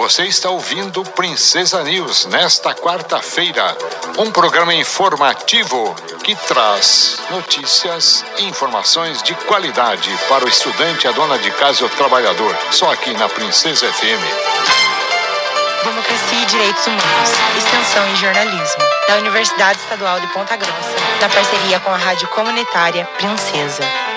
Você está ouvindo Princesa News nesta quarta-feira, um programa informativo que traz notícias e informações de qualidade para o estudante, a dona de casa e o trabalhador. Só aqui na Princesa FM. Democracia e Direitos Humanos, Extensão em Jornalismo, da Universidade Estadual de Ponta Grossa, na parceria com a Rádio Comunitária Princesa.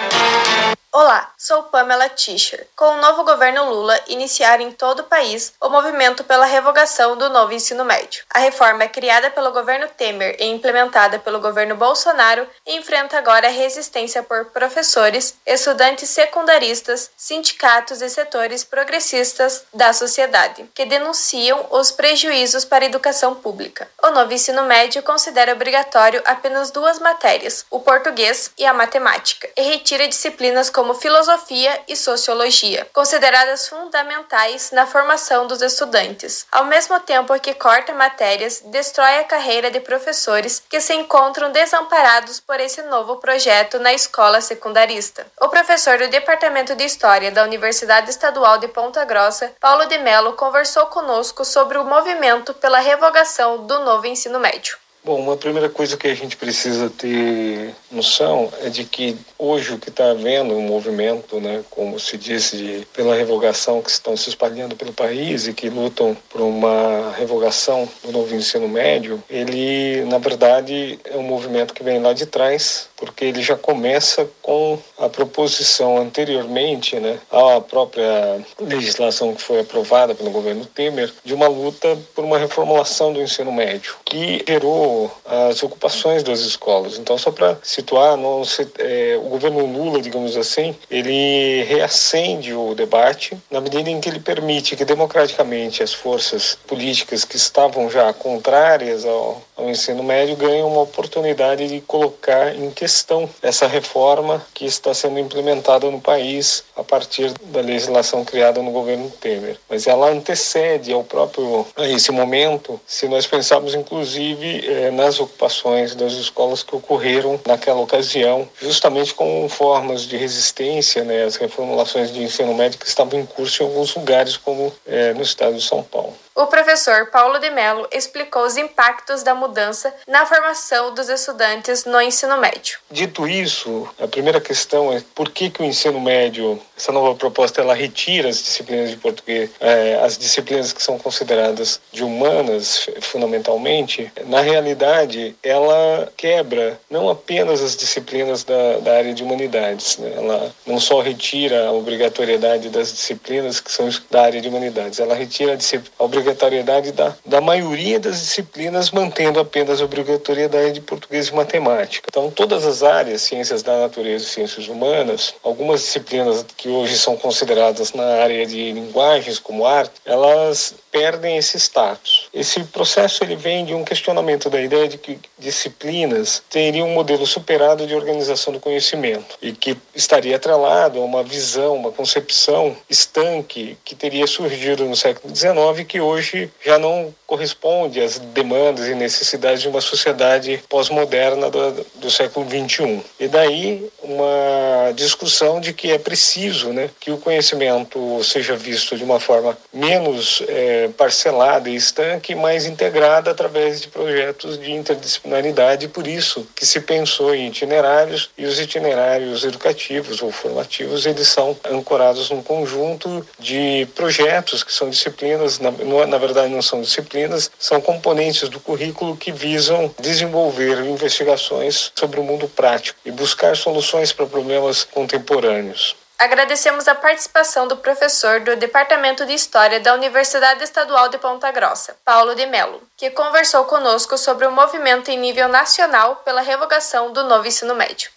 Olá, sou Pamela Tischer. Com o novo governo Lula iniciar em todo o país o movimento pela revogação do novo ensino médio. A reforma é criada pelo governo Temer e implementada pelo governo Bolsonaro enfrenta agora resistência por professores, estudantes secundaristas, sindicatos e setores progressistas da sociedade, que denunciam os prejuízos para a educação pública. O novo ensino médio considera obrigatório apenas duas matérias, o português e a matemática, e retira disciplinas como como filosofia e sociologia, consideradas fundamentais na formação dos estudantes, ao mesmo tempo que corta matérias, destrói a carreira de professores que se encontram desamparados por esse novo projeto na escola secundarista. O professor do Departamento de História da Universidade Estadual de Ponta Grossa, Paulo de Mello, conversou conosco sobre o movimento pela revogação do novo ensino médio. Bom, uma primeira coisa que a gente precisa ter noção é de que hoje o que está havendo um movimento, né, como se diz, de, pela revogação que estão se espalhando pelo país e que lutam por uma revogação do novo ensino médio, ele na verdade é um movimento que vem lá de trás, porque ele já começa com a proposição anteriormente, né, à própria legislação que foi aprovada pelo governo Temer, de uma luta por uma reformulação do ensino médio, que gerou as ocupações das escolas. Então, só para situar, não se, é, o governo Lula, digamos assim, ele reacende o debate na medida em que ele permite que democraticamente as forças políticas que estavam já contrárias ao, ao ensino médio ganhem uma oportunidade de colocar em questão essa reforma que está sendo implementada no país a partir da legislação criada no governo Temer. Mas ela antecede ao próprio a esse momento, se nós pensarmos inclusive é, nas ocupações das escolas que ocorreram naquela ocasião, justamente com formas de resistência né, às reformulações de ensino médio que estavam em curso em alguns lugares, como é, no estado de São Paulo. O professor Paulo de Mello explicou os impactos da mudança na formação dos estudantes no ensino médio. Dito isso, a primeira questão é por que, que o ensino médio, essa nova proposta, ela retira as disciplinas de português, é, as disciplinas que são consideradas de humanas, fundamentalmente, na realidade, ela quebra não apenas as disciplinas da, da área de humanidades, né? ela não só retira a obrigatoriedade das disciplinas que são da área de humanidades, ela retira a obrigatoriedade obrigatoriedade da, da maioria das disciplinas, mantendo apenas a obrigatoriedade de português e matemática. Então, todas as áreas, ciências da natureza e ciências humanas, algumas disciplinas que hoje são consideradas na área de linguagens, como arte, elas perdem esse status. Esse processo ele vem de um questionamento da ideia de que disciplinas teriam um modelo superado de organização do conhecimento e que estaria atrelado a uma visão, uma concepção estanque que teria surgido no século XIX que hoje já não corresponde às demandas e necessidades de uma sociedade pós-moderna do, do século XXI. E daí uma discussão de que é preciso né, que o conhecimento seja visto de uma forma menos é, parcelada e estanque, mais integrada através de projetos de interdisciplinaridade. Por isso que se pensou em itinerários e os itinerários educativos ou formativos eles são ancorados num conjunto de projetos que são disciplinas, na, na verdade não são disciplinas, são componentes do currículo que visam desenvolver investigações sobre o mundo prático e buscar soluções para problemas contemporâneos. Agradecemos a participação do professor do Departamento de História da Universidade Estadual de Ponta Grossa, Paulo de Mello, que conversou conosco sobre o movimento em nível nacional pela revogação do novo ensino médio.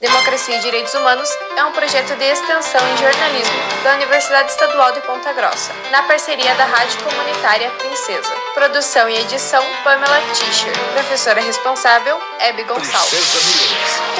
Democracia e Direitos Humanos é um projeto de extensão em jornalismo da Universidade Estadual de Ponta Grossa, na parceria da Rádio Comunitária Princesa. Produção e edição Pamela Tischer. Professora responsável, Hebe Gonçalves.